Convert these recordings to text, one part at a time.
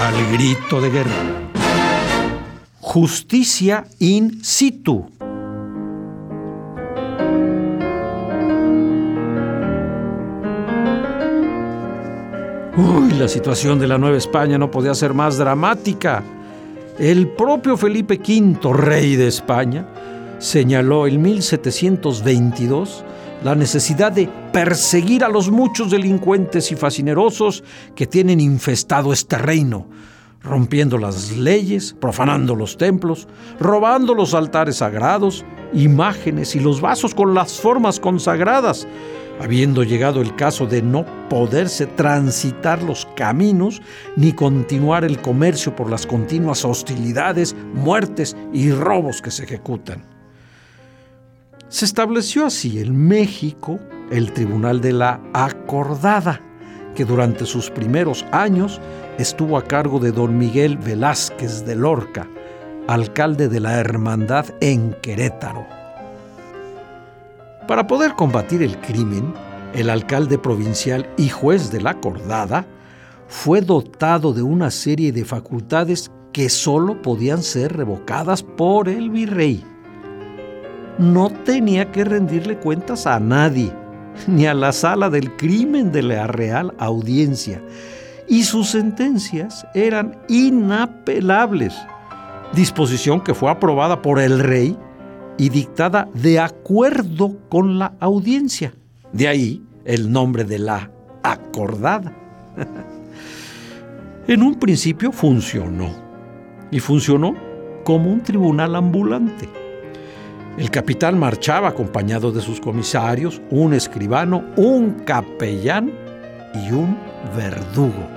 Al grito de guerra. Justicia in situ. Uy, la situación de la Nueva España no podía ser más dramática. El propio Felipe V, rey de España, señaló en 1722 la necesidad de perseguir a los muchos delincuentes y fascinerosos que tienen infestado este reino, rompiendo las leyes, profanando los templos, robando los altares sagrados, imágenes y los vasos con las formas consagradas, habiendo llegado el caso de no poderse transitar los caminos ni continuar el comercio por las continuas hostilidades, muertes y robos que se ejecutan. Se estableció así en México el Tribunal de la Acordada, que durante sus primeros años estuvo a cargo de don Miguel Velázquez de Lorca, alcalde de la Hermandad en Querétaro. Para poder combatir el crimen, el alcalde provincial y juez de la Acordada fue dotado de una serie de facultades que sólo podían ser revocadas por el virrey no tenía que rendirle cuentas a nadie, ni a la sala del crimen de la Real Audiencia, y sus sentencias eran inapelables, disposición que fue aprobada por el rey y dictada de acuerdo con la audiencia. De ahí el nombre de la acordada. en un principio funcionó, y funcionó como un tribunal ambulante el capitán marchaba acompañado de sus comisarios, un escribano, un capellán y un verdugo.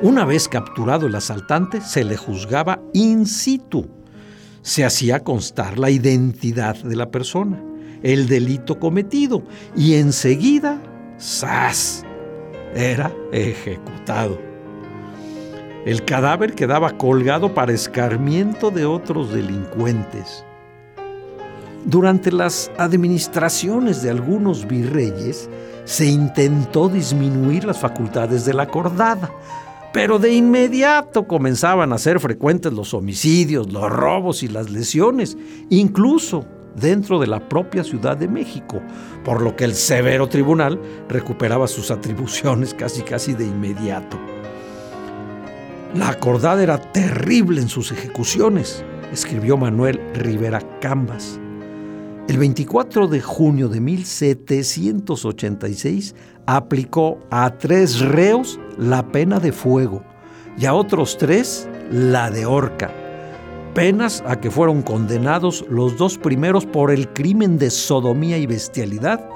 Una vez capturado el asaltante, se le juzgaba in situ. Se hacía constar la identidad de la persona, el delito cometido y enseguida, ¡zas! Era ejecutado. El cadáver quedaba colgado para escarmiento de otros delincuentes. Durante las administraciones de algunos virreyes se intentó disminuir las facultades de la acordada, pero de inmediato comenzaban a ser frecuentes los homicidios, los robos y las lesiones, incluso dentro de la propia Ciudad de México, por lo que el severo tribunal recuperaba sus atribuciones casi casi de inmediato. La acordada era terrible en sus ejecuciones, escribió Manuel Rivera Cambas. El 24 de junio de 1786 aplicó a tres reos la pena de fuego y a otros tres la de horca, penas a que fueron condenados los dos primeros por el crimen de sodomía y bestialidad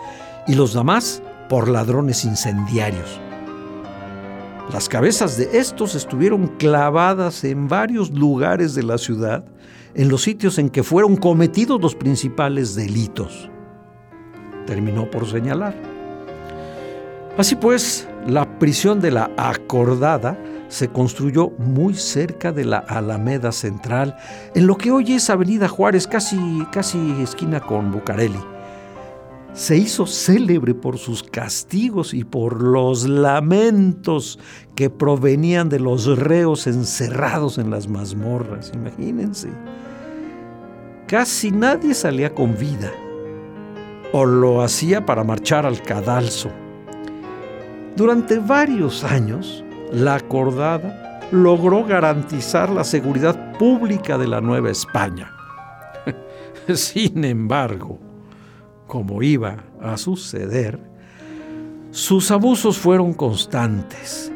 y los demás por ladrones incendiarios. Las cabezas de estos estuvieron clavadas en varios lugares de la ciudad en los sitios en que fueron cometidos los principales delitos. Terminó por señalar. Así pues, la prisión de la Acordada se construyó muy cerca de la Alameda Central, en lo que hoy es Avenida Juárez, casi, casi esquina con Bucareli. Se hizo célebre por sus castigos y por los lamentos que provenían de los reos encerrados en las mazmorras, imagínense casi nadie salía con vida o lo hacía para marchar al cadalso. Durante varios años, la acordada logró garantizar la seguridad pública de la Nueva España. Sin embargo, como iba a suceder, sus abusos fueron constantes.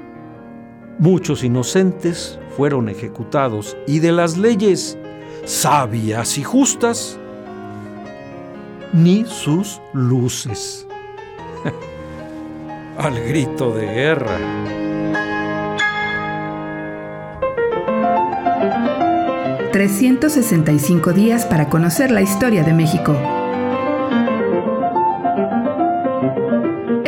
Muchos inocentes fueron ejecutados y de las leyes sabias y justas, ni sus luces. Al grito de guerra. 365 días para conocer la historia de México.